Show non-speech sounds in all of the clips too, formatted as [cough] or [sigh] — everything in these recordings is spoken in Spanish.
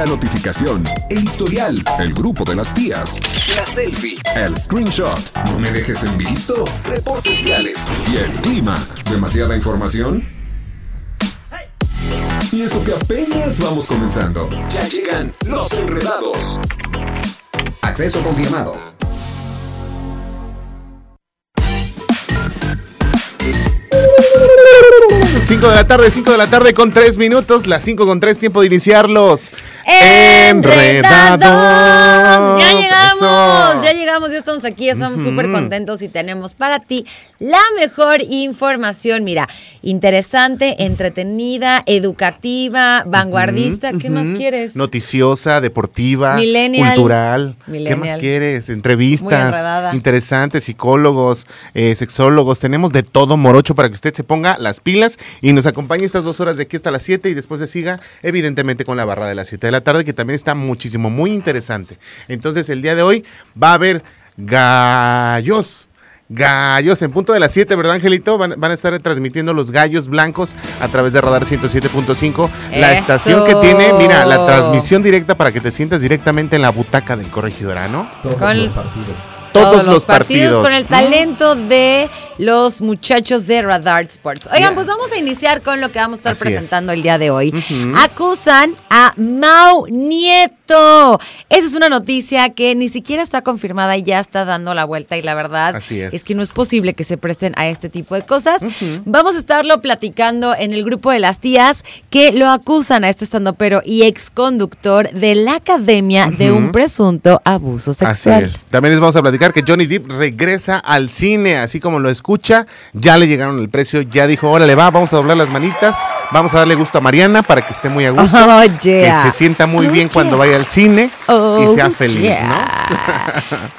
la notificación, el historial, el grupo de las tías, la selfie, el screenshot, no me dejes en visto, reportes viales y el clima. ¿Demasiada información? Y eso que apenas vamos comenzando. Ya llegan los enredados. Acceso confirmado. 5 de la tarde, 5 de la tarde con 3 minutos, las 5 con 3, tiempo de iniciarlos. Enredados. Ya llegamos, ya llegamos, ya estamos aquí, estamos súper contentos y tenemos para ti la mejor información. Mira, interesante, entretenida, educativa, vanguardista. ¿Qué más quieres? Noticiosa, deportiva, cultural. ¿Qué más quieres? Entrevistas interesantes, psicólogos, eh, sexólogos. Tenemos de todo morocho para que usted se ponga las pilas y nos acompañe estas dos horas de aquí hasta las 7 y después se siga, evidentemente, con la barra de las 7 de la tarde, que también está muchísimo, muy interesante. Entonces, el día de hoy va a haber gallos. Gallos, en punto de las 7, ¿verdad, Angelito? Van, a estar transmitiendo los gallos blancos a través de Radar 107.5. La estación que tiene, mira, la transmisión directa para que te sientas directamente en la butaca del corregidorano. Con todos, los, partidos, con el talento de los muchachos de Radar Sports. Oigan, pues vamos a iniciar con lo que vamos a estar presentando el día de hoy. Acusan a Mau Nieto. Esa es una noticia que ni siquiera está confirmada y ya está dando la vuelta y la verdad es. que no es posible que se presten a este tipo de cosas. Vamos a estarlo platicando en el grupo de las tías que lo acusan a este estandopero y exconductor de la academia de un presunto abuso sexual. Así es. También les vamos a platicar que Johnny Depp regresa al cine, así como lo escucha. Ya le llegaron el precio, ya dijo, órale va, vamos a doblar las manitas, vamos a darle gusto a Mariana para que esté muy a gusto, [laughs] oh, que se sienta muy bien cuando vaya al cine y sea oh, feliz, ¿no?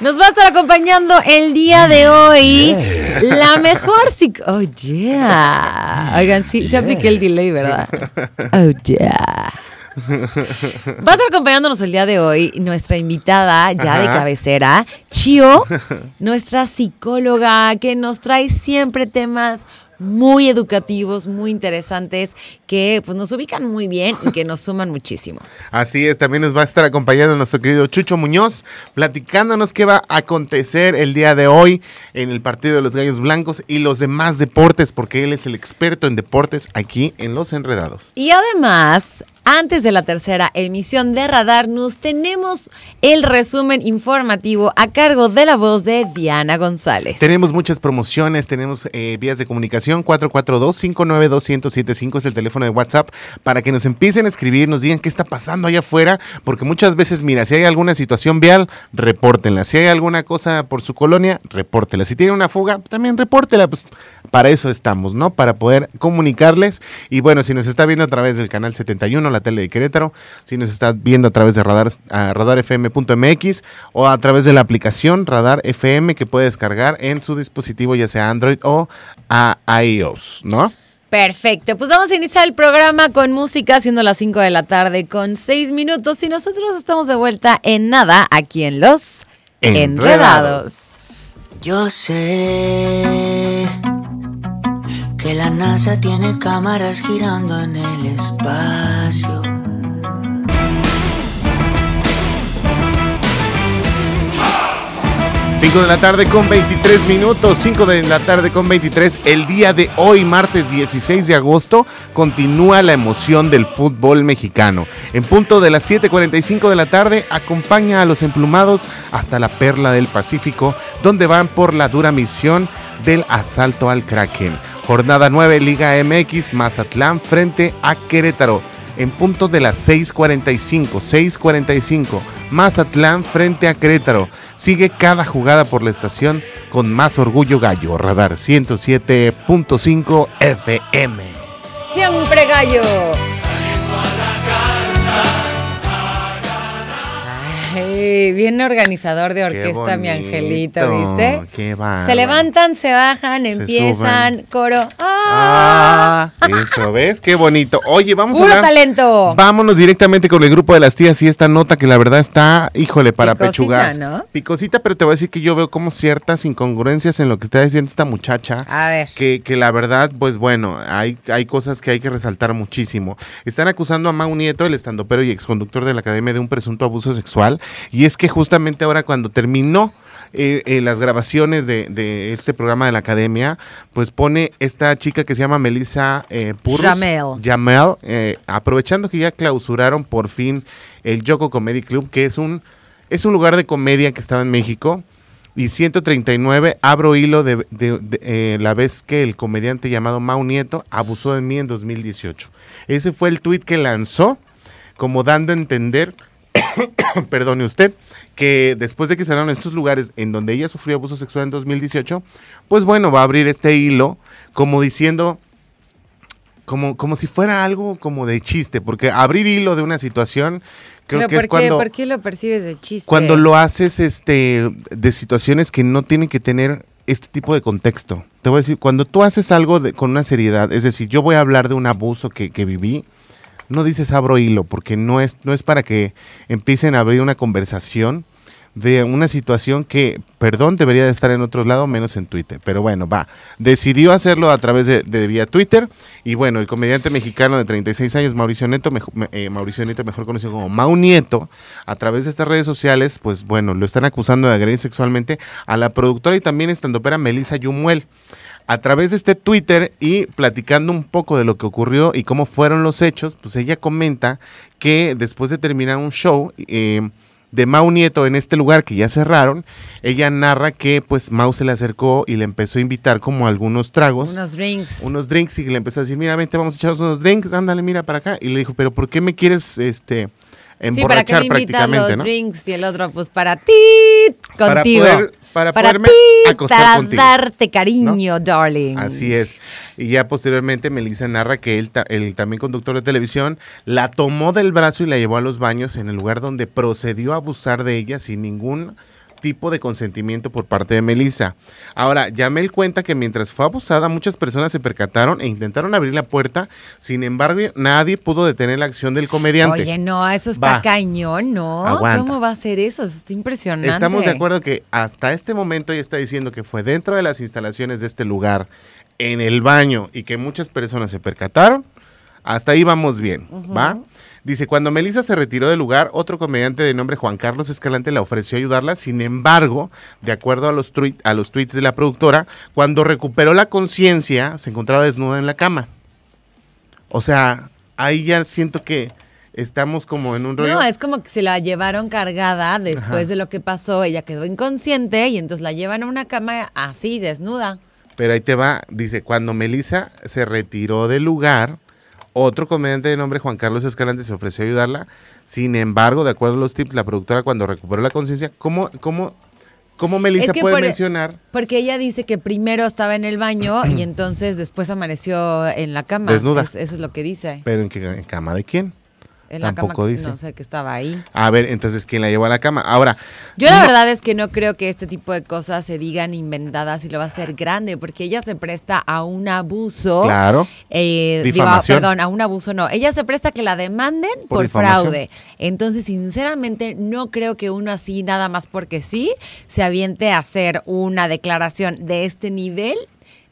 [laughs] Nos va a estar acompañando el día de hoy la mejor Oh, yeah. Oigan, sí, se apliqué el delay, ¿verdad? [laughs] Oh, yeah. Va a estar acompañándonos el día de hoy nuestra invitada ya de cabecera, Chio, [laughs] nuestra psicóloga que nos trae siempre temas muy educativos, muy interesantes, que pues, nos ubican muy bien y que nos suman muchísimo. Así es, también nos va a estar acompañando nuestro querido Chucho Muñoz, platicándonos qué va a acontecer el día de hoy en el partido de los Gallos Blancos y los demás deportes, porque él es el experto en deportes aquí en Los Enredados. Y además, antes de la tercera emisión de Radar News, tenemos el resumen informativo a cargo de la voz de Diana González. Tenemos muchas promociones, tenemos eh, vías de comunicación 442-592-1075 es el teléfono de WhatsApp para que nos empiecen a escribir, nos digan qué está pasando allá afuera, porque muchas veces, mira, si hay alguna situación vial, repórtenla. Si hay alguna cosa por su colonia, repórtela. Si tiene una fuga, también repórtela. Pues para eso estamos, ¿no? Para poder comunicarles. Y bueno, si nos está viendo a través del canal 71, la tele de Querétaro, si nos está viendo a través de radar, radarfm.mx o a través de la aplicación Radar FM que puede descargar en su dispositivo, ya sea Android o a iOS, ¿no? Perfecto, pues vamos a iniciar el programa con música, siendo las 5 de la tarde con 6 minutos y nosotros estamos de vuelta en nada aquí en Los Enredados. Yo sé que la NASA tiene cámaras girando en el espacio. 5 de la tarde con 23 minutos, 5 de la tarde con 23. El día de hoy, martes 16 de agosto, continúa la emoción del fútbol mexicano. En punto de las 7:45 de la tarde, acompaña a los emplumados hasta la perla del Pacífico, donde van por la dura misión del asalto al Kraken. Jornada 9, Liga MX, Mazatlán frente a Querétaro. En punto de las 6:45, 6:45, Mazatlán frente a Querétaro. Sigue cada jugada por la estación con más orgullo gallo. Radar 107.5 FM. Siempre gallo. Sí, bien organizador de orquesta, mi angelito, ¿viste? Qué. Se levantan, se bajan, empiezan, coro. ¡Ah! ¡Ah! Eso, ¿ves? Qué bonito. Oye, vamos a hablar. talento! Vámonos directamente con el grupo de las tías y esta nota que la verdad está, híjole, para Picosita, pechugar. ¿no? Picosita, pero te voy a decir que yo veo como ciertas incongruencias en lo que está diciendo esta muchacha. A ver. Que, que la verdad, pues bueno, hay, hay cosas que hay que resaltar muchísimo. Están acusando a Mau Nieto, el estandopero y exconductor de la academia, de un presunto abuso sexual. Y es que justamente ahora cuando terminó eh, eh, las grabaciones de, este programa de la academia, pues pone esta chica que se llama Melissa eh, Purros. Jamel. Eh, aprovechando que ya clausuraron por fin el Yoko Comedy Club, que es un, es un lugar de comedia que estaba en México. Y 139, abro hilo de, la vez que el comediante llamado Mau Nieto abusó de mí en 2018. Ese fue el tuit que lanzó, como dando a entender [coughs] perdone usted, que después de que cerraron estos lugares en donde ella sufrió abuso sexual en 2018, pues bueno, va a abrir este hilo como diciendo, como, como si fuera algo como de chiste, porque abrir hilo de una situación creo que es cuando... ¿Por qué lo percibes de chiste? Cuando lo haces este, de situaciones que no tienen que tener este tipo de contexto. Te voy a decir, cuando tú haces algo con una seriedad, es decir, yo voy a hablar de un abuso que, que viví, no dices abro hilo, porque no es, no es para que empiecen a abrir una conversación de una situación que, perdón, debería de estar en otro lado, menos en Twitter. Pero bueno, va. Decidió hacerlo a través de, vía Twitter. Y bueno, el comediante mexicano de 36 años, Mauricio Neto, eh, Mauricio Neto, mejor conocido como Mau Nieto, a través de estas redes sociales, pues bueno, lo están acusando de agredir sexualmente a la productora y también estandopera Melissa Yumuel a través de este Twitter y platicando un poco de lo que ocurrió y cómo fueron los hechos, pues ella comenta que después de terminar un show eh, de Mau Nieto en este lugar que ya cerraron, ella narra que pues Mau se le acercó y le empezó a invitar como algunos tragos. Unos drinks. Unos drinks y le empezó a decir, mira, vente, vamos a echarnos unos drinks, ándale, mira para acá. Y le dijo, pero ¿por qué me quieres, este emborrachar sí, para que le los drinks y el otro pues para ti contigo. Para poder, para, poderme acostar para darte cariño, darling. Así es. Y ya posteriormente Melissa narra que él, el también conductor de televisión, la tomó del brazo y la llevó a los baños en el lugar donde procedió a abusar de ella sin ningún tipo de consentimiento por parte de Melissa. Ahora, Yamel cuenta que mientras fue abusada, muchas personas se percataron e intentaron abrir la puerta, sin embargo, nadie pudo detener la acción del comediante. Oye, no, eso está cañón, ¿no? ¿Cómo va a ser eso? Es impresionante. Estamos de acuerdo que hasta este momento ella está diciendo que fue dentro de las instalaciones de este lugar, en el baño, y que muchas personas se percataron. Hasta ahí vamos bien, ¿va? Dice, cuando Melissa se retiró del lugar, otro comediante de nombre Juan Carlos Escalante le ofreció ayudarla. Sin embargo, de acuerdo a los, a los tweets de la productora, cuando recuperó la conciencia, se encontraba desnuda en la cama. O sea, ahí ya siento que estamos como en un rollo. No, es como que se la llevaron cargada después de lo que pasó. Ella quedó inconsciente y entonces la llevan a una cama así, desnuda. Pero ahí te va, dice, cuando Melissa se retiró del lugar, otro comediante de nombre Juan Carlos Escalante se ofreció a ayudarla. Sin embargo, de acuerdo a los tips, la productora cuando recuperó la conciencia, ¿cómo, cómo, cómo Melissa puede mencionar? Porque ella dice que primero estaba en el baño y entonces después amaneció en la cama. Desnuda. eso es lo que dice. ¿Pero en, qué, en cama de quién? Tampoco dice. No sé que estaba ahí. A ver, entonces, ¿quién la llevó a la cama? Ahora. Yo la verdad es que no creo que este tipo de cosas se digan inventadas y lo va a hacer grande, porque ella se presta a un abuso. Claro. Eh, Difamación. perdón, a un abuso no. Ella se presta a que la demanden por, fraude. Entonces, sinceramente, no creo que uno así, nada más porque sí, se aviente a hacer una declaración de este nivel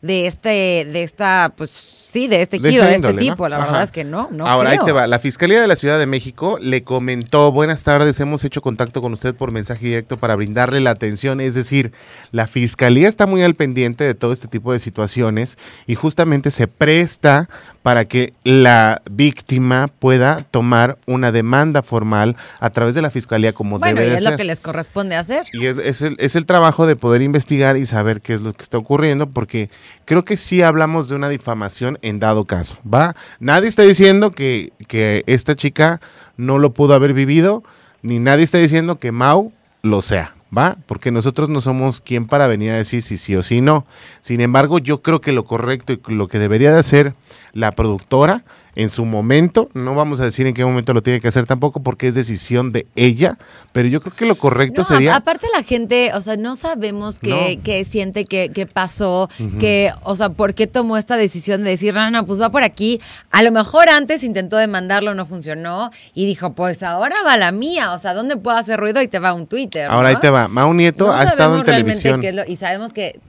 de este, de esta, pues sí, de este giro, de, este tipo. La verdad es que no, no. Ahora ahí te va. La Fiscalía de la Ciudad de México le comentó, buenas tardes, hemos hecho contacto con usted por mensaje directo para brindarle la atención. Es decir, la Fiscalía está muy al pendiente de todo este tipo de situaciones y justamente se presta para que la víctima pueda tomar una demanda formal a través de la Fiscalía como bueno, debe y es lo que les corresponde hacer. Y es, el, es el trabajo de poder investigar y saber qué es lo que está ocurriendo porque creo que sí hablamos de una difamación en dado caso, ¿va? Nadie está diciendo que, que esta chica no lo pudo haber vivido, ni nadie está diciendo que Mau lo sea, ¿va? Porque nosotros no somos quien para venir a decir si sí o si no. Sin embargo, yo creo que lo correcto y lo que debería de hacer la productora en su momento, no vamos a decir en qué momento lo tiene que hacer tampoco porque es decisión de ella, pero yo creo que lo correcto sería... Aparte la gente, o sea, no sabemos qué, siente, qué, qué pasó, que, o sea, por qué tomó esta decisión de decir, no, no, pues va por aquí. A lo mejor antes intentó demandarlo, no funcionó y dijo, pues ahora va la mía, o sea, ¿dónde puedo hacer ruido? Y te va un Twitter. Ahora ahí te va. Mau Nieto ha estado en televisión. y sabemos que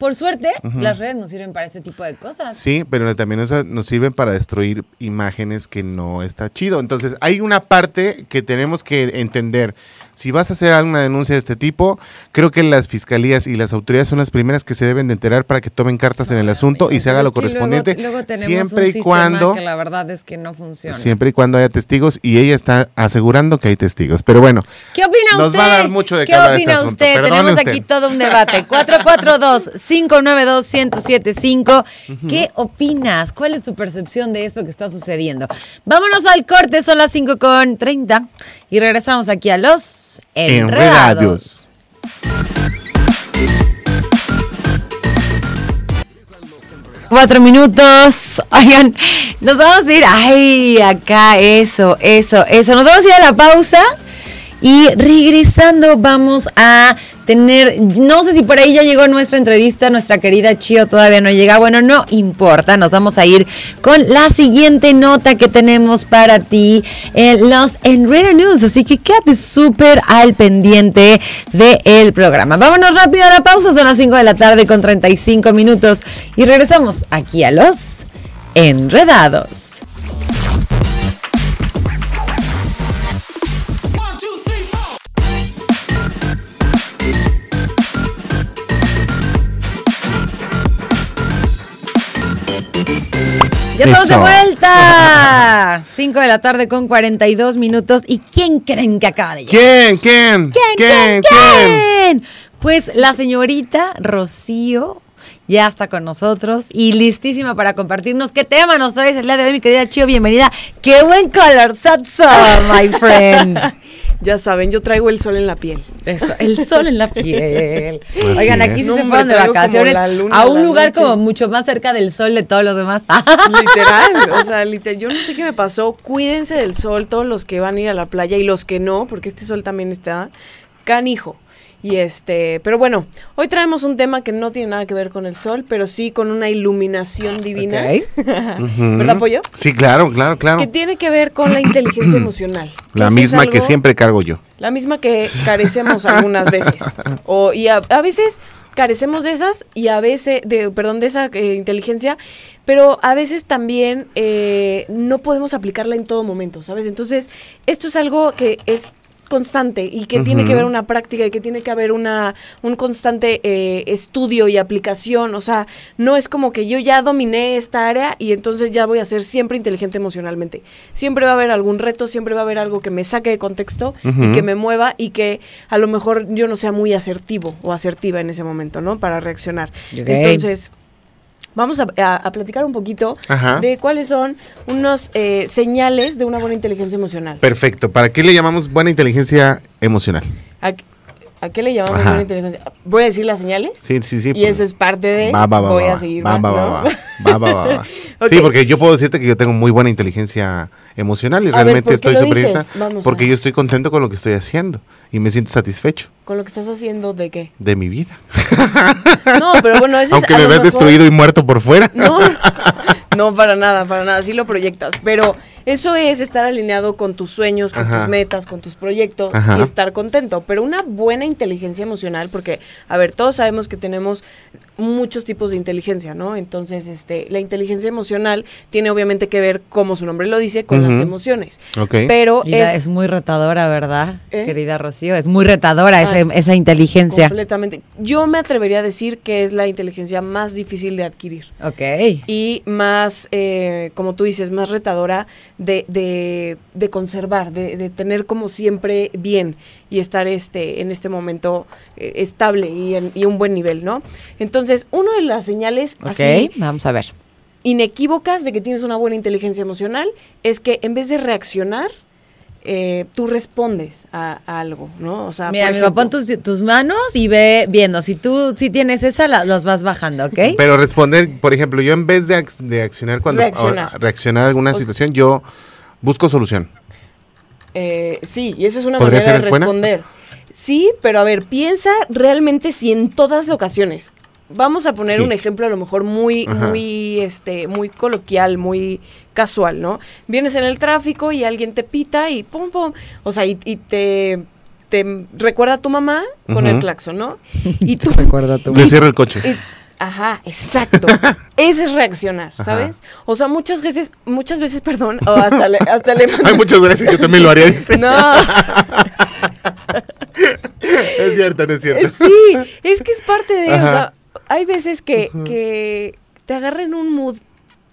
por suerte, las redes nos sirven para este tipo de cosas. Sí, pero también nos, sirven para destruir imágenes que no está chido. Entonces, hay una parte que tenemos que entender. Si vas a hacer alguna denuncia de este tipo, creo que las fiscalías y las autoridades son las primeras que se deben de enterar para que tomen cartas en el asunto y se haga lo correspondiente. Luego, tenemos siempre y cuando que la verdad es que no funciona. Siempre y cuando haya testigos y ella está asegurando que hay testigos. Pero bueno, ¿qué opina nos va a dar mucho de ¿Qué opina este usted? Tenemos aquí todo un debate. 442 592-1075. ¿Qué opinas? ¿Cuál es su percepción de esto que está sucediendo? Vámonos al corte, son las 5 con 30 y regresamos aquí a los Enredados. Cuatro minutos. [laughs] Oigan, nos vamos a ir. Ay, acá, eso, eso, eso. Nos vamos a ir a la pausa. Y regresando, vamos a tener, no sé si por ahí ya llegó nuestra entrevista, nuestra querida Chio todavía no llega, bueno, no importa, nos vamos a ir con la siguiente nota que tenemos para ti en los Enredo News, así que quédate súper al pendiente del programa. Vámonos rápido a la pausa, son las 5 de la tarde con 35 minutos y regresamos aquí a los Enredados. Ya estamos de vuelta. [laughs] 5 de la tarde con 42 minutos. ¿Y quién creen que acaba de llegar? ¿Quién? ¿Quién? ¿Quién? ¿Quién? ¿Quién? Pues la señorita Rocío ya está con nosotros y listísima para compartirnos qué tema nos traes el día de hoy, mi querida Chio. Bienvenida. ¡Qué buen color, Satso, [laughs] my friend! Ya saben, yo traigo el sol en la piel. Eso, el sol en la [laughs] piel. Oigan, aquí sí se fueron de vacaciones a un lugar como mucho más cerca del sol de todos los demás. [laughs] Literal, o sea, literal, yo no sé qué me pasó. Cuídense del sol, todos los que van a ir a la playa y los que no, porque este sol también está canijo. Y este, pero bueno, hoy traemos un tema que no tiene nada que ver con el sol, pero sí con una iluminación divina. [laughs] ¿Verdad, Pollo? Sí, claro, claro, claro. Que tiene que ver con la inteligencia [clears throat] emocional. La misma que siempre cargo yo. La misma que carecemos algunas veces. O, y a, veces carecemos de esas y a veces, de, perdón, de esa eh, inteligencia, pero a veces también eh, no podemos aplicarla en todo momento, ¿sabes? Entonces, esto es algo que es constante y que tiene que haber una práctica y que tiene que haber una, un constante eh, estudio y aplicación. O sea, no es como que yo ya dominé esta área y entonces ya voy a ser siempre inteligente emocionalmente. Siempre va a haber algún reto, siempre va a haber algo que me saque de contexto y que me mueva y que a lo mejor yo no sea muy asertivo o asertiva en ese momento, ¿no? Para reaccionar. Entonces vamos a, platicar un poquito de cuáles son unos eh, señales de una buena inteligencia emocional. Perfecto. ¿Para qué le llamamos buena inteligencia emocional? ¿A, qué le llamamos buena inteligencia? ¿Voy a decir las señales? Sí, sí, sí. Y eso es parte de... Va, va, va, voy a seguir va, va, va, va, va, va, [laughs] Sí, porque yo puedo decirte que yo tengo muy buena inteligencia emocional y realmente estoy sorpresa porque yo estoy contento con lo que estoy haciendo y me siento satisfecho. ¿Con lo que estás haciendo de qué? De mi vida. No, pero bueno, eso Aunque me ves destruido y muerto por fuera. No, [laughs] no, para nada, para nada, sí lo proyectas, pero eso es estar alineado con tus sueños, con tus metas, con tus proyectos y estar contento. Pero una buena inteligencia emocional, porque, a ver, todos sabemos que tenemos muchos tipos de inteligencia, ¿no? Entonces, este, la inteligencia emocional tiene obviamente que ver, como su nombre lo dice, con las emociones. Pero es, muy retadora, ¿verdad, ¿Eh? querida Rocío? Es muy retadora esa inteligencia. Completamente. Yo me atrevería a decir que es la inteligencia más difícil de adquirir. Ok. Y más, eh, como tú dices, más retadora de, de, de conservar, de, de, tener como siempre bien y estar este, en este momento eh, estable y en y un buen nivel, ¿no? Entonces, una de las señales así, vamos a ver. inequívocas de que tienes una buena inteligencia emocional es que en vez de reaccionar, eh, tú respondes a, algo, ¿no? O sea, mira, amigo, pon tus, tus, manos y ve viendo. Si tú si tienes esa, la, los vas bajando, ¿ok? Pero responder, por ejemplo, yo en vez de, de accionar cuando reaccionar. a alguna situación, yo busco solución. Eh, sí, y esa es una manera de responder. Sí, pero a ver, piensa realmente si en todas las ocasiones. Vamos a poner un ejemplo a lo mejor muy, muy, este, muy coloquial, muy casual, ¿no? Vienes en el tráfico y alguien te pita y pum, pum, o sea, y, te, te recuerda a tu mamá con el claxon, ¿no? [laughs] Y tú... recuerda a tu mamá. Le cierra el coche. Ajá, exacto. [laughs] Ese es reaccionar, ¿sabes? O sea, muchas veces, muchas veces, [laughs] perdón, o hasta le, hasta le Ay, muchas gracias, yo también lo haría, dice. No. es cierto, no es cierto. Sí, es que es parte de, o sea, hay veces que, que te agarren un mood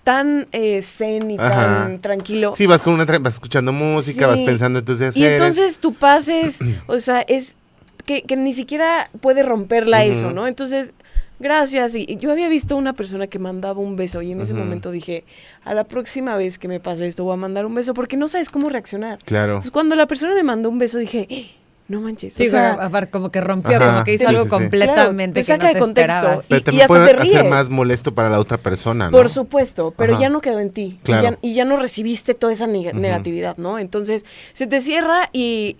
tan eh, zen y tan tranquilo. Sí, vas con una vas escuchando música, vas pensando en tus Y entonces tu pases, [clears throat] o sea, es que, que ni siquiera puede romperla eso, ¿no? Entonces, gracias. Y, yo había visto una persona que mandaba un beso y en ese momento dije, a la próxima vez que me pase esto voy a mandar un beso porque no sabes cómo reaccionar. Claro. Entonces, cuando la persona me mandó un beso dije, ¡Eh! No manches. Sí, o sea, como que rompió, como que hizo algo completamente que no te contexto. Pero también puede hacer más molesto para la otra persona, ¿no? Por supuesto, pero ya no quedó en ti. Y, ya, no recibiste toda esa negatividad, ¿no? Entonces, se te cierra y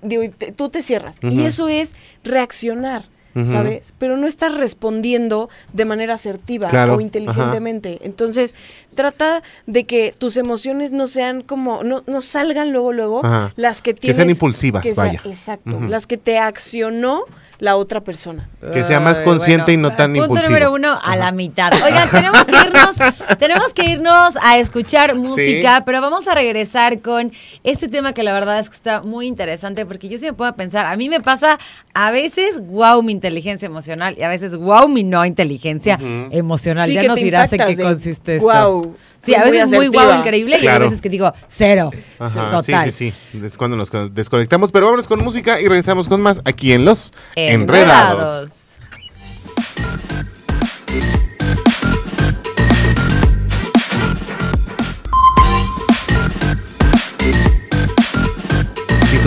tú te cierras. Y eso es reaccionar. ¿Sabes? Pero no estás respondiendo de manera asertiva o inteligentemente. Entonces, trata de que tus emociones no sean como, no, no salgan luego, luego, las que tienes. Que sean impulsivas, vaya. exacto, las que te accionó la otra persona. Que sea más consciente y no tan punto Punto número uno, a la mitad. [laughs] Oigan, tenemos que irnos, tenemos que irnos a escuchar música, pero vamos a regresar con este tema que la verdad es que está muy interesante, porque yo sí me puedo pensar, a mí me pasa a veces, wow, mi inteligencia emocional, y a veces, wow, mi no inteligencia emocional. ya nos dirás en qué consiste esto. Wow. Sí, a veces es muy guau, increíble, y a veces que digo, cero. Total. Sí, sí, sí. Es cuando nos desconectamos, pero vámonos con música y regresamos con más aquí en Los Enredados.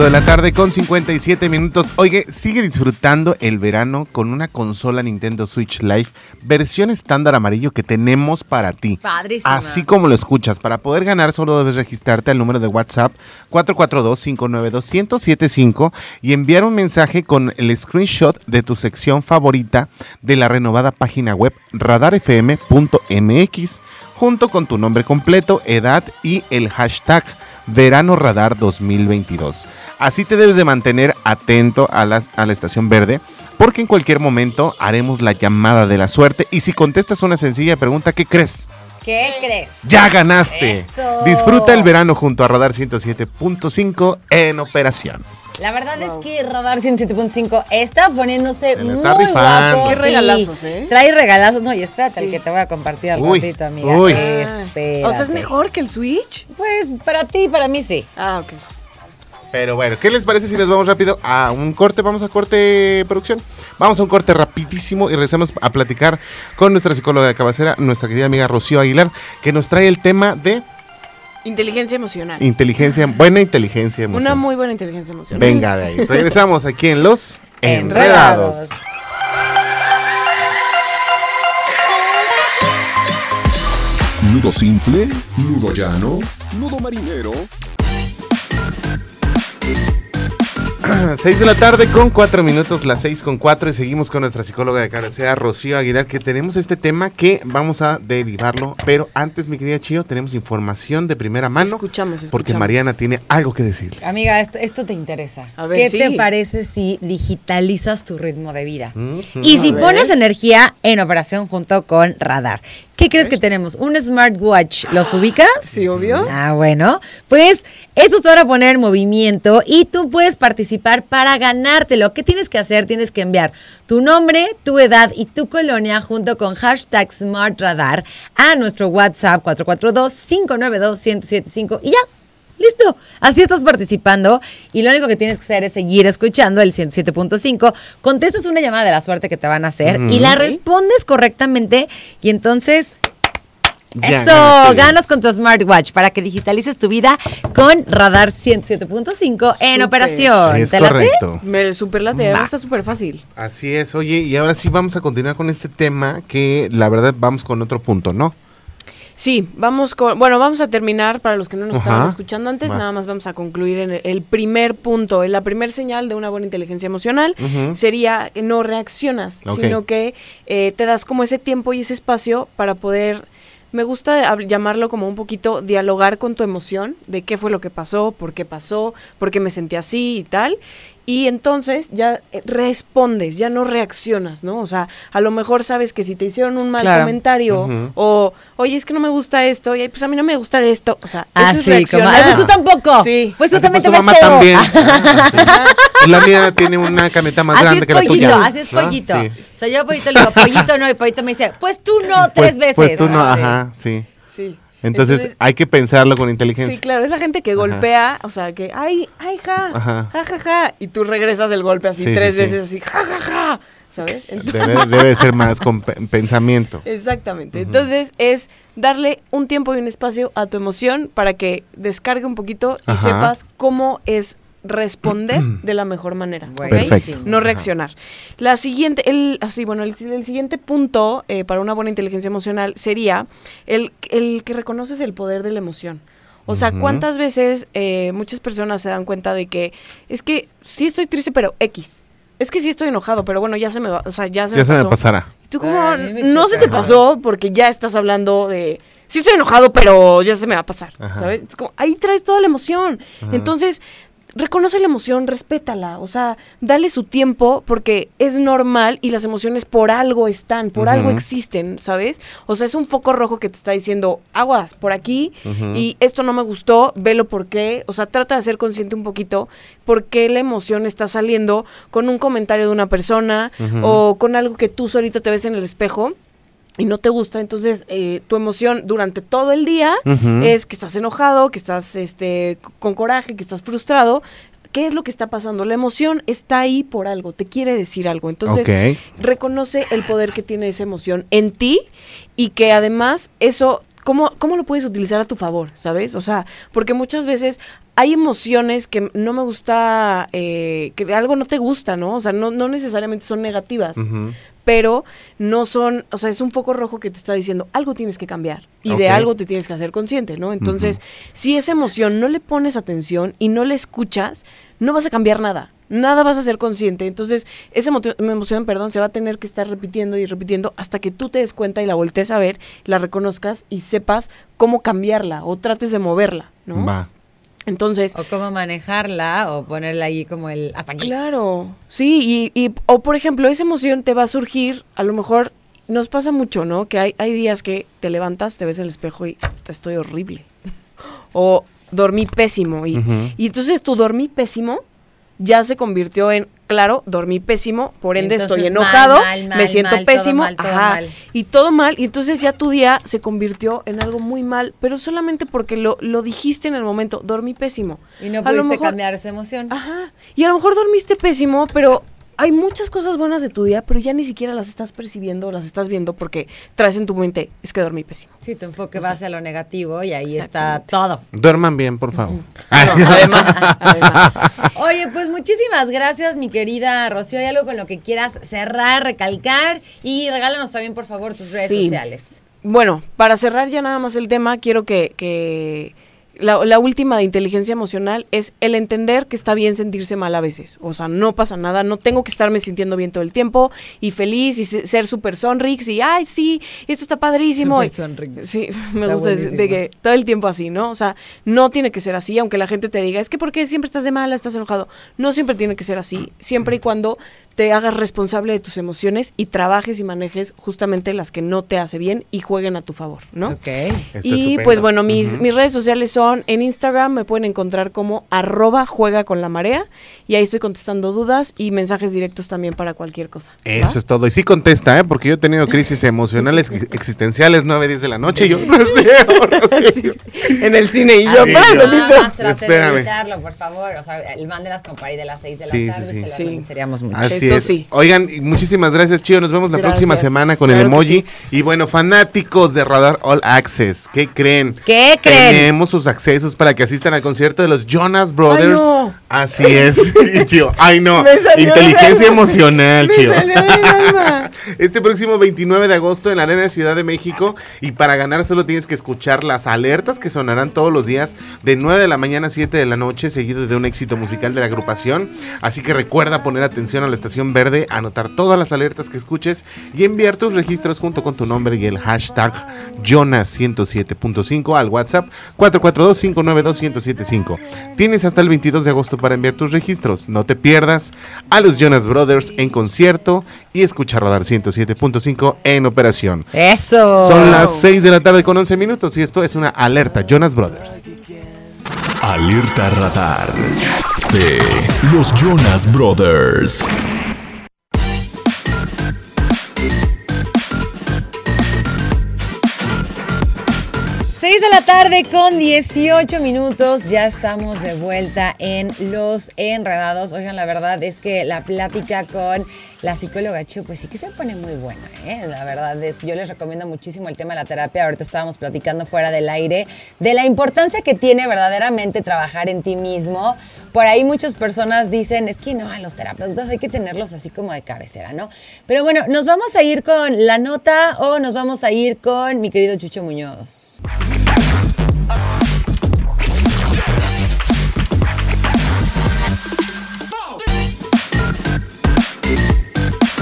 De la tarde con 57 minutos. Oye, sigue disfrutando el verano con una consola Nintendo Switch Live versión estándar amarillo que tenemos para ti. Padrísimo. Así como lo escuchas. Para poder ganar solo debes registrarte al número de WhatsApp 442-592-1075 y enviar un mensaje con el screenshot de tu sección favorita de la renovada página web radarfm.mx junto con tu nombre completo, edad y el hashtag Verano Radar 2022. Así te debes de mantener atento a, las, a la estación verde, porque en cualquier momento haremos la llamada de la suerte y si contestas una sencilla pregunta, ¿qué crees? ¿Qué crees? ¡Ya ganaste! Disfruta el verano junto a Radar 107.5 en operación. La verdad es que Radar 107.5 está poniéndose muy guapo. Qué regalazos, ¿eh? Trae regalazos. No, y espérate, el que te voy a compartir al ratito, amiga. Uy. Espérate. O sea, ¿es mejor que el Switch? Pues para ti, para mí sí. Ah, ok. Pero bueno, ¿qué les parece si nos vamos rápido a un corte? Vamos a corte producción. Vamos a un corte rapidísimo y regresamos a platicar con nuestra psicóloga de cabecera, nuestra querida amiga Rocío Aguilar, que nos trae el tema de... Inteligencia emocional. Inteligencia, buena inteligencia emocional. Una muy buena inteligencia emocional. Venga de ahí. [laughs] Regresamos aquí en Los Enredados. Nudo simple, nudo llano, nudo marinero [clears throat] 6 de la tarde con 4 minutos, las 6 con 4 y seguimos con nuestra psicóloga de cabecera, Rocío Aguilar, que tenemos este tema que vamos a derivarlo, pero antes, mi querida Chio, tenemos información de primera mano. Escuchamos, escuchamos. Porque Mariana tiene algo que decir. Amiga, esto, te interesa. ¿Qué te parece si digitalizas tu ritmo de vida? Y si pones energía en operación junto con Radar. ¿Qué crees que tenemos? ¿Un smartwatch? ¿Los ubicas? Sí, obvio. Ah, bueno. Pues esto se va a poner en movimiento y tú puedes participar para ganártelo. ¿Qué tienes que hacer? Tienes que enviar tu nombre, tu edad y tu colonia junto con hashtag SmartRadar a nuestro WhatsApp 442-592-1075 y ya. Listo, así estás participando y lo único que tienes que hacer es seguir escuchando el 107.5, contestas una llamada de la suerte que te van a hacer y la respondes correctamente y entonces Eso, ganas con tu smartwatch para que digitalices tu vida con Radar 107.5 en operación. Es correcto. Me super late, está súper fácil. Así es, oye, y ahora sí vamos a continuar con este tema que la verdad vamos con otro punto, ¿no? Sí, vamos con, bueno, vamos a terminar para los que no nos estaban escuchando antes, nada más vamos a concluir en el, primer punto, la primer señal de una buena inteligencia emocional sería no reaccionas, sino que eh, te das como ese tiempo y ese espacio para poder me gusta llamarlo como un poquito dialogar con tu emoción de qué fue lo que pasó, por qué pasó, por qué me sentí así y tal y entonces ya eh, respondes, ya no reaccionas, ¿no? O sea, a lo mejor sabes que si te hicieron un mal comentario o, oye, es que no me gusta esto, y pues a mí no me gusta esto, o sea, ah, eso es como, pues tú tampoco. Sí. Pues tú también te ves mamá también. [laughs] Ah, la mía tiene una camioneta más grande que la tuya. Así es pollito, así es pollito. O sea, yo a pollito le digo, pollito no, y pollito me dice, pues tú no, pues, tres veces. Pues tú no, ajá, sí. Sí. Entonces, hay que pensarlo con inteligencia. Sí, claro, es la gente que golpea, o sea, que, ay, ay, ja, ja, ja, ja, y tú regresas el golpe así tres veces, así, ja, ja, ja, ¿sabes? debe, ser más con pensamiento. Exactamente. Entonces, es darle un tiempo y un espacio a tu emoción para que descargue un poquito y sepas cómo es responder [clears throat] de la mejor manera, No reaccionar. La siguiente, el, así, bueno, el, siguiente punto eh, para una buena inteligencia emocional sería el, el, que reconoces el poder de la emoción. O sea, ¿cuántas veces eh, muchas personas se dan cuenta de que es que sí estoy triste, pero X? Es que sí estoy enojado, pero bueno, ya se me va, o sea, ya se ya se me pasará. tú como, no se te pasó porque ya estás hablando de sí estoy enojado, pero ya se me va a pasar, ¿sabes? Como, ahí traes toda la emoción. Entonces, reconoce la emoción, respétala, o sea, dale su tiempo porque es normal y las emociones por algo están, por algo existen, ¿sabes? O sea, es un foco rojo que te está diciendo, aguas por aquí y esto no me gustó, velo por qué, o sea, trata de ser consciente un poquito por qué la emoción está saliendo con un comentario de una persona o con algo que tú solito te ves en el espejo y no te gusta, entonces eh, tu emoción durante todo el día es que estás enojado, que estás este, con coraje, que estás frustrado. ¿Qué es lo que está pasando? La emoción está ahí por algo, te quiere decir algo. Entonces, reconoce el poder que tiene esa emoción en ti y que además eso, ¿cómo, ¿cómo lo puedes utilizar a tu favor? ¿Sabes? O sea, porque muchas veces hay emociones que no me gusta, eh, que algo no te gusta, ¿no? O sea, no, no necesariamente son negativas, pero no son, o sea, es un foco rojo que te está diciendo algo tienes que cambiar y de algo te tienes que hacer consciente, ¿no? Entonces, si esa emoción no le pones atención y no le escuchas, no vas a cambiar nada. Nada vas a ser consciente. Entonces, esa emoción, perdón, se va a tener que estar repitiendo y repitiendo hasta que tú te des cuenta y la voltees a ver, la reconozcas y sepas cómo cambiarla o trates de moverla, ¿no? Va. Entonces. O cómo manejarla o ponerla ahí como el hasta aquí. Claro, sí, y, y, o por ejemplo, esa emoción te va a surgir, a lo mejor nos pasa mucho, ¿no? Que hay, hay días que te levantas, te ves en el espejo y te estoy horrible. [laughs] o dormí pésimo. Y, y entonces tu dormí pésimo ya se convirtió en claro, dormí pésimo, por ende estoy enojado, me siento pésimo, ajá, y todo mal, y entonces ya tu día se convirtió en algo muy mal, pero solamente porque lo, lo dijiste en el momento, dormí pésimo. Y no pudiste cambiar esa emoción. Ajá, y a lo mejor dormiste pésimo, pero hay muchas cosas buenas de tu día, pero ya ni siquiera las estás percibiendo o las estás viendo porque traes en tu mente, es que dormí pésimo. Sí, tu enfoque va hacia lo negativo y ahí está todo. Duerman bien, por favor. [laughs] además, además. [laughs] Oye, pues muchísimas gracias, mi querida Rocío. ¿Hay algo con lo que quieras cerrar, recalcar? Y regálanos también, por favor, tus redes sociales. Bueno, para cerrar ya nada más el tema, quiero que, que la, última de inteligencia emocional es el entender que está bien sentirse mal a veces. O sea, no pasa nada, no tengo que estarme sintiendo bien todo el tiempo y feliz y ser súper sonrix y, ay, sí, esto está padrísimo. Super Sí, [laughs] me gusta de que todo el tiempo así, ¿no? O sea, no tiene que ser así, aunque la gente te diga, es que porque siempre estás de mala, estás enojado. No siempre tiene que ser así, siempre y cuando te hagas responsable de tus emociones y trabajes y manejes justamente las que no te hace bien y jueguen a tu favor, ¿no? Ok. y pues bueno, mis, mis redes sociales son con, en Instagram me pueden encontrar como arroba juega con la marea y ahí estoy contestando dudas y mensajes directos también para cualquier cosa. Eso es todo. Y sí contesta, ¿eh? porque yo he tenido crisis emocionales existenciales 9, 10 de la noche y yo no sé, [laughs] En el cine y yo, Espérame. por favor. O sea, el mándelas como para ir de las 6 de la tarde. Sí, sí, sí. Seríamos mucho. Así Eso es. sí. Oigan, muchísimas gracias, Chío. Nos vemos la próxima semana con el emoji. Y bueno, fanáticos de Radar All Access, ¿qué creen? ¿Qué creen? Tenemos sus accesos para que asistan al concierto de los Jonas Brothers. Así es. [laughs] Chío, ay no. Inteligencia emocional, Chío. [laughs] este próximo 29 de agosto en la Arena de Ciudad de México. Y para ganar solo tienes que escuchar las alertas que sonarán todos los días de 9 de la mañana a 7 de la noche, seguido de un éxito musical de la agrupación. Así que recuerda poner atención a la estación verde, anotar todas las alertas que escuches y enviar tus registros junto con tu nombre y el hashtag Jonas107.5 al WhatsApp 442-592-1075. Tienes hasta el 22 de agosto para enviar tus registros. No te pierdas a los Jonas Brothers en concierto y escuchar Radar 107.5 en operación. Eso. Son las 6 de la tarde con 11 minutos y esto es una alerta Jonas Brothers. Alerta Radar de los Jonas Brothers. 6 de la tarde con 18 minutos, ya estamos de vuelta en Los Enredados. Oigan, la verdad es que la plática con la psicóloga Chu, pues sí que se pone muy buena, ¿eh? La verdad es, yo les recomiendo muchísimo el tema de la terapia. Ahorita estábamos platicando fuera del aire de la importancia que tiene verdaderamente trabajar en ti mismo. Por ahí muchas personas dicen, es que no, a los terapeutas hay que tenerlos así como de cabecera, ¿no? Pero bueno, nos vamos a ir con la nota o nos vamos a ir con mi querido Chucho Muñoz.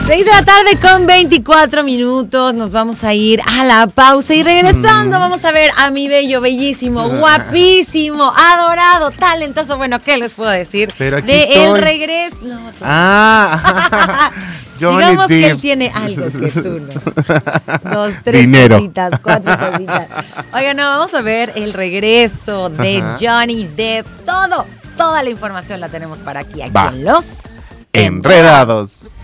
6 de la tarde con 24 minutos. Nos vamos a ir a la pausa y regresando vamos a ver a mi bello, bellísimo, guapísimo, adorado, talentoso. Bueno, ¿qué les puedo decir? Pero de el regreso. No, ah. [laughs] Digamos que él tiene [laughs] algo que tú no. Dos, tres cositas, cuatro cositas. Oigan, no, vamos a ver el regreso de Johnny Depp. Todo, toda la información la tenemos para aquí, aquí en Los Enredados.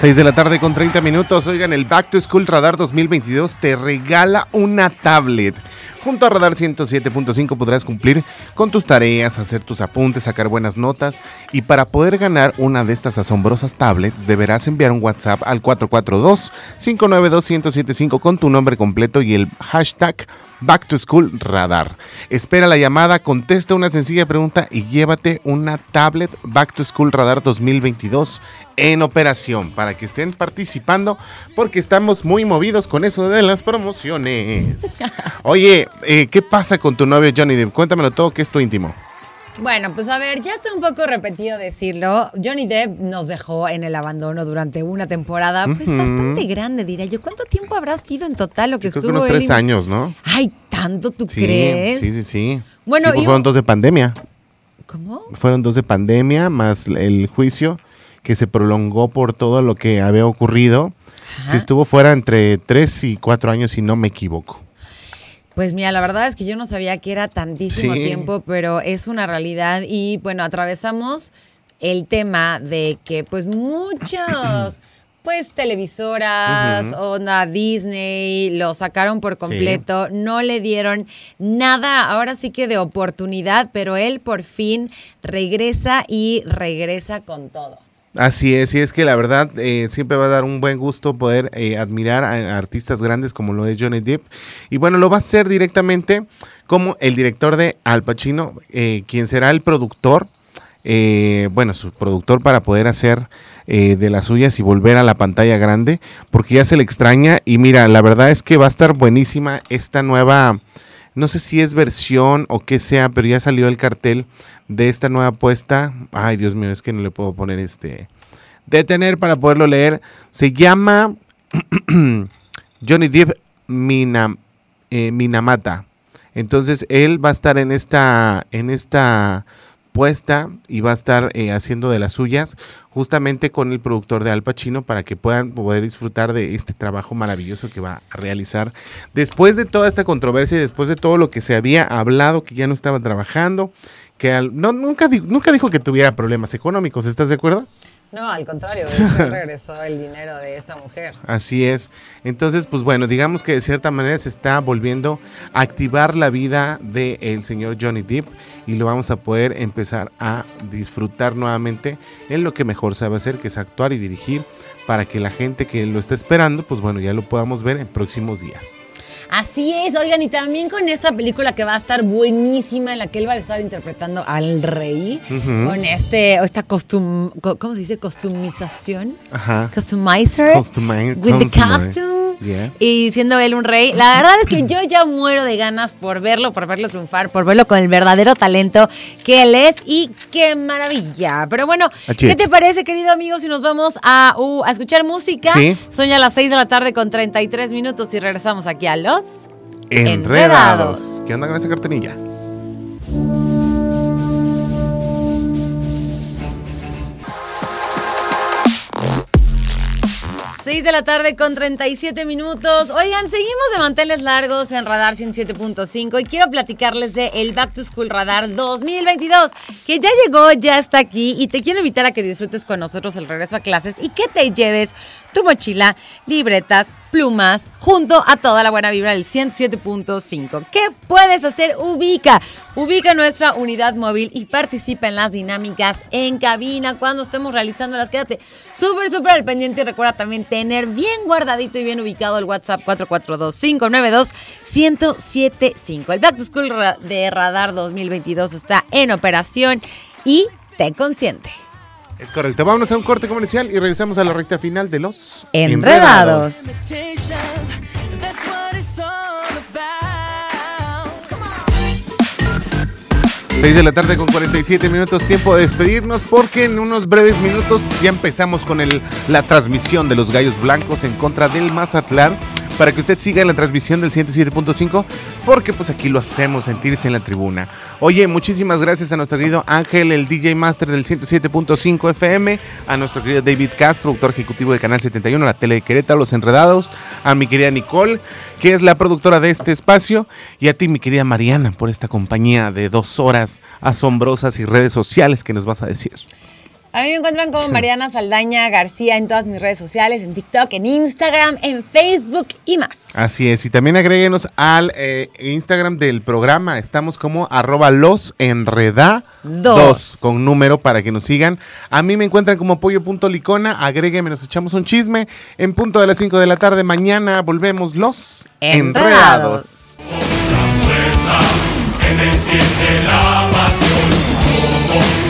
6 de la tarde con 30 minutos. Oigan, el Back to School Radar 2022 te regala una tablet. Junto a Radar 107.5 podrás cumplir con tus tareas, hacer tus apuntes, sacar buenas notas y para poder ganar una de estas asombrosas tablets deberás enviar un WhatsApp al 442-592-1075 con tu nombre completo y el hashtag Back to School Radar. Espera la llamada, contesta una sencilla pregunta y llévate una tablet Back to School Radar 2022 en operación para que estén participando porque estamos muy movidos con eso de las promociones. [laughs] Oye, eh, ¿qué pasa con tu novio Johnny Depp? Cuéntamelo todo, que es tu íntimo. Bueno, pues a ver, ya está un poco repetido decirlo. Johnny Depp nos dejó en el abandono durante una temporada, pues bastante grande, diría yo. ¿Cuánto tiempo habrá sido en total lo que estuvo? Creo que unos tres años, ¿no? Ay, ¿tanto tú crees? Sí, sí, sí. Bueno, pues fueron dos de pandemia. ¿Cómo? Fueron dos de pandemia más el juicio que se prolongó por todo lo que había ocurrido. Si estuvo fuera entre tres y cuatro años, si no me equivoco. Pues mira, la verdad es que yo no sabía que era tantísimo tiempo, pero es una realidad. Y bueno, atravesamos el tema de que pues muchos [clears throat] pues televisoras, onda Disney, lo sacaron por completo, no le dieron nada, ahora sí que de oportunidad, pero él por fin regresa y regresa con todo. Así es, y es que la verdad eh, siempre va a dar un buen gusto poder eh, admirar a, artistas grandes como lo es Johnny Depp. Y bueno, lo va a hacer directamente como el director de Al Pacino, eh, quien será el productor, bueno, su productor para poder hacer de las suyas y volver a la pantalla grande, porque ya se le extraña. Y mira, la verdad es que va a estar buenísima esta nueva no sé si es versión o qué sea, pero ya salió el cartel de esta nueva apuesta. Ay, Dios mío, es que no le puedo poner este. Detener para poderlo leer. Se llama [clears throat] Johnny Depp eh, Minamata. Entonces él va a estar en esta, en esta puesta y va a estar eh, haciendo de las suyas justamente con el productor de Al Pacino para que puedan poder disfrutar de este trabajo maravilloso que va a realizar después de toda esta controversia y después de todo lo que se había hablado que ya no estaba trabajando que no, nunca, nunca dijo que tuviera problemas económicos, ¿estás de acuerdo? No, al contrario, [laughs] regresó el dinero de esta mujer. Así es. Entonces, pues bueno, digamos que de cierta manera se está volviendo a activar la vida del señor Johnny Depp y lo vamos a poder empezar a disfrutar nuevamente en lo que mejor sabe hacer, que es actuar y dirigir para que la gente que lo está esperando, pues bueno, ya lo podamos ver en próximos días. Así es, oigan, y también con esta película que va a estar buenísima, en la que él va a estar interpretando al rey, con este, esta costum, ¿cómo se dice? Costumización. Ajá. Customizer. Customizer. With the costume. Y siendo él un rey. La verdad es que [clears throat] yo ya muero de ganas por verlo, por verlo triunfar, por verlo con el verdadero talento que él es. Y qué maravilla. Pero bueno, ¿qué te parece, querido amigo, si nos vamos a, uh, a escuchar música? Son ya las 6 de la tarde con 33 minutos y regresamos aquí a los Enredados. ¿Qué onda con esa cartenilla? 6 de la tarde con 37 minutos. Oigan, seguimos de manteles largos en Radar 107.5 y quiero platicarles de el Back to School Radar 2022, que ya llegó, ya está aquí y te quiero invitar a que disfrutes con nosotros el regreso a clases y que te lleves tu mochila, libretas, plumas, junto a toda la buena vibra del 107.5. ¿Qué puedes hacer? Ubica, ubica nuestra unidad móvil y participa en las dinámicas en cabina cuando estemos realizando las. Quédate súper, súper al pendiente y recuerda también tener bien guardadito y bien ubicado el WhatsApp 442-592-1075. El Back to School de Radar 2022 está en operación y ten consciente. Es correcto. Vámonos a un corte comercial y regresamos a la recta final de los Enredados. 6 de la tarde con 47 minutos, tiempo de despedirnos porque en unos breves minutos ya empezamos con el, la transmisión de los Gallos Blancos en contra del Mazatlán para que usted siga la transmisión del 107.5 porque pues aquí lo hacemos sentirse en la tribuna. Oye, muchísimas gracias a nuestro querido Ángel, el DJ Master del 107.5 FM, a nuestro querido David Cass, productor ejecutivo de Canal 71, la tele de Querétaro, Los Enredados, a mi querida Nicole, que es la productora de este espacio, y a ti, mi querida Mariana, por esta compañía de dos horas asombrosas y redes sociales que nos vas a decir. A mí me encuentran como Mariana Saldaña García en todas mis redes sociales, en TikTok, en Instagram, en Facebook y más. Así es, y también agréguenos al eh, Instagram del programa. Estamos como arroba los dos con número para que nos sigan. A mí me encuentran como pollo.licona, agréguenme, nos echamos un chisme. En punto de las 5 de la tarde, mañana volvemos los enredados enciende la pasión.